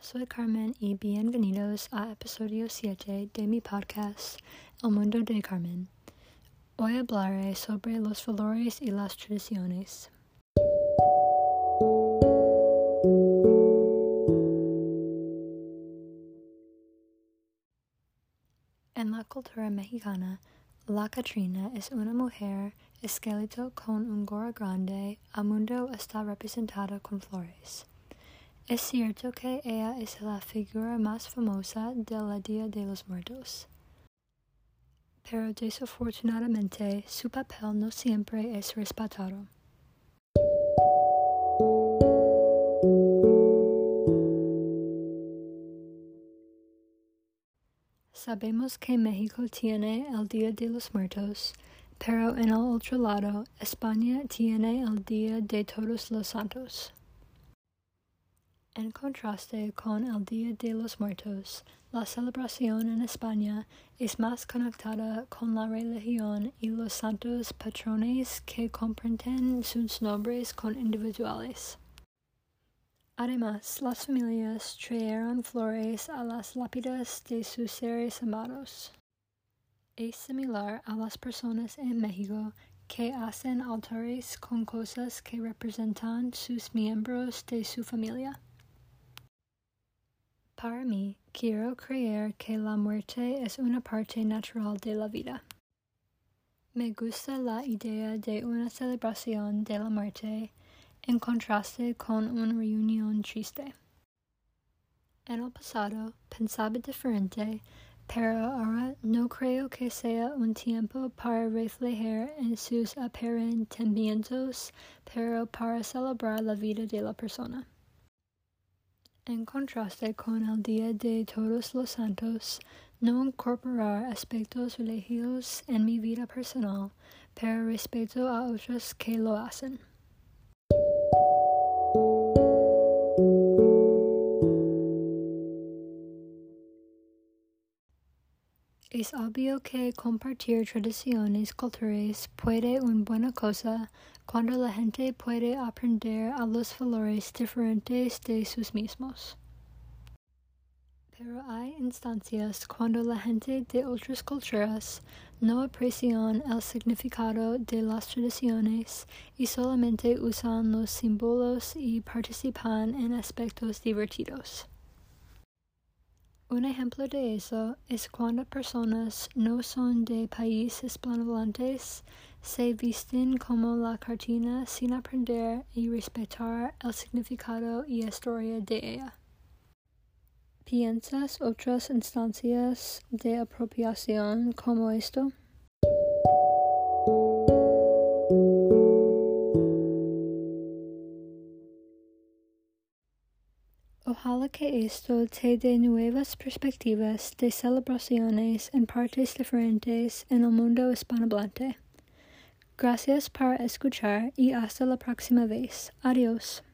soy Carmen y bienvenidos a episodio 7 de mi podcast El Mundo de Carmen. Hoy hablaré sobre los valores y las tradiciones. En la cultura mexicana, la Catrina es una mujer esqueleto con un gorro grande, a mundo está representada con flores. Es cierto que ella es la figura más famosa de la Día de los Muertos. Pero desafortunadamente su papel no siempre es respetado. Sabemos que México tiene el Día de los Muertos, pero en el otro lado, España tiene el Día de Todos los Santos. En contraste con el Día de los Muertos, la celebración en España es más conectada con la religión y los santos patrones que comprenden sus nombres con individuales. Además, las familias trajeron flores a las lápidas de sus seres amados. Es similar a las personas en México que hacen altares con cosas que representan sus miembros de su familia. Para mí, quiero creer que la muerte es una parte natural de la vida. Me gusta la idea de una celebración de la muerte en contraste con una reunión triste. En el pasado pensaba diferente, pero ahora no creo que sea un tiempo para reflejar en sus aparentamientos, pero para celebrar la vida de la persona. En contraste con el Día de Todos los Santos, no incorporar aspectos religiosos en mi vida personal, pero respeto a otros que lo hacen. Es obvio que compartir tradiciones culturales puede una buena cosa cuando la gente puede aprender a los valores diferentes de sus mismos. Pero hay instancias cuando la gente de otras culturas no aprecian el significado de las tradiciones y solamente usan los símbolos y participan en aspectos divertidos. Un ejemplo de eso es cuando personas no son de países hispanohablantes se visten como la cartina sin aprender y respetar el significado y historia de ella. ¿Piensas otras instancias de apropiación como esto? Ojalá que esto te dé nuevas perspectivas de celebraciones en partes diferentes en el mundo hispanohablante. Gracias por escuchar y hasta la próxima vez. Adiós.